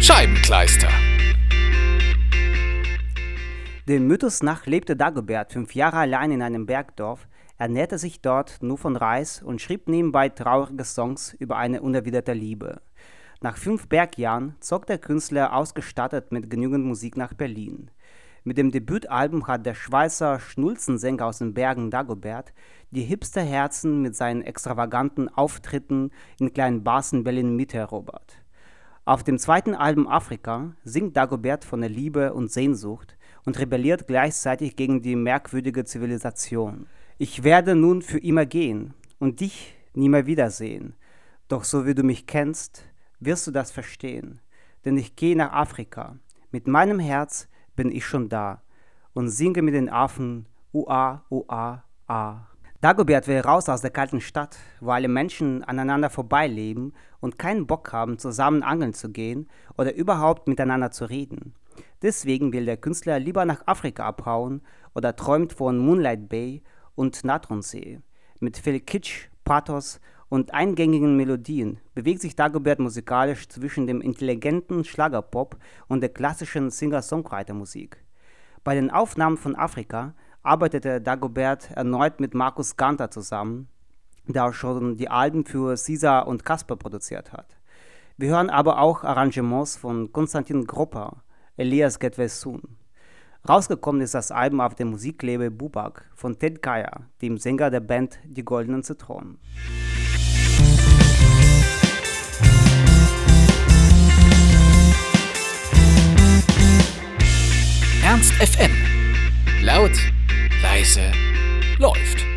Scheibenkleister. Dem Mythos nach lebte Dagobert fünf Jahre allein in einem Bergdorf, ernährte sich dort nur von Reis und schrieb nebenbei traurige Songs über eine unerwiderte Liebe. Nach fünf Bergjahren zog der Künstler ausgestattet mit genügend Musik nach Berlin. Mit dem Debütalbum hat der Schweizer Schnulzensänger aus den Bergen Dagobert die Hipsterherzen mit seinen extravaganten Auftritten in kleinen Bars in Berlin miterobert. Auf dem zweiten Album Afrika singt Dagobert von der Liebe und Sehnsucht und rebelliert gleichzeitig gegen die merkwürdige Zivilisation. Ich werde nun für immer gehen und dich nie mehr wiedersehen. Doch so wie du mich kennst, wirst du das verstehen. Denn ich gehe nach Afrika. Mit meinem Herz bin ich schon da und singe mit den Affen Ua, Ua, A. Dagobert will raus aus der kalten Stadt, wo alle Menschen aneinander vorbeileben und keinen Bock haben, zusammen angeln zu gehen oder überhaupt miteinander zu reden. Deswegen will der Künstler lieber nach Afrika abhauen oder träumt von Moonlight Bay und Natronsee. Mit viel Kitsch, Pathos und eingängigen Melodien bewegt sich Dagobert musikalisch zwischen dem intelligenten Schlagerpop und der klassischen Singer-Songwriter-Musik. Bei den Aufnahmen von Afrika arbeitete Dagobert erneut mit Markus Ganter zusammen, der auch schon die Alben für Caesar und Casper produziert hat. Wir hören aber auch Arrangements von Konstantin Gropper, Elias Getvesun. Rausgekommen ist das Album auf dem Musiklabel Bubak von Ted Geier, dem Sänger der Band Die Goldenen Zitronen. Ernst FM. Laut, leise, läuft.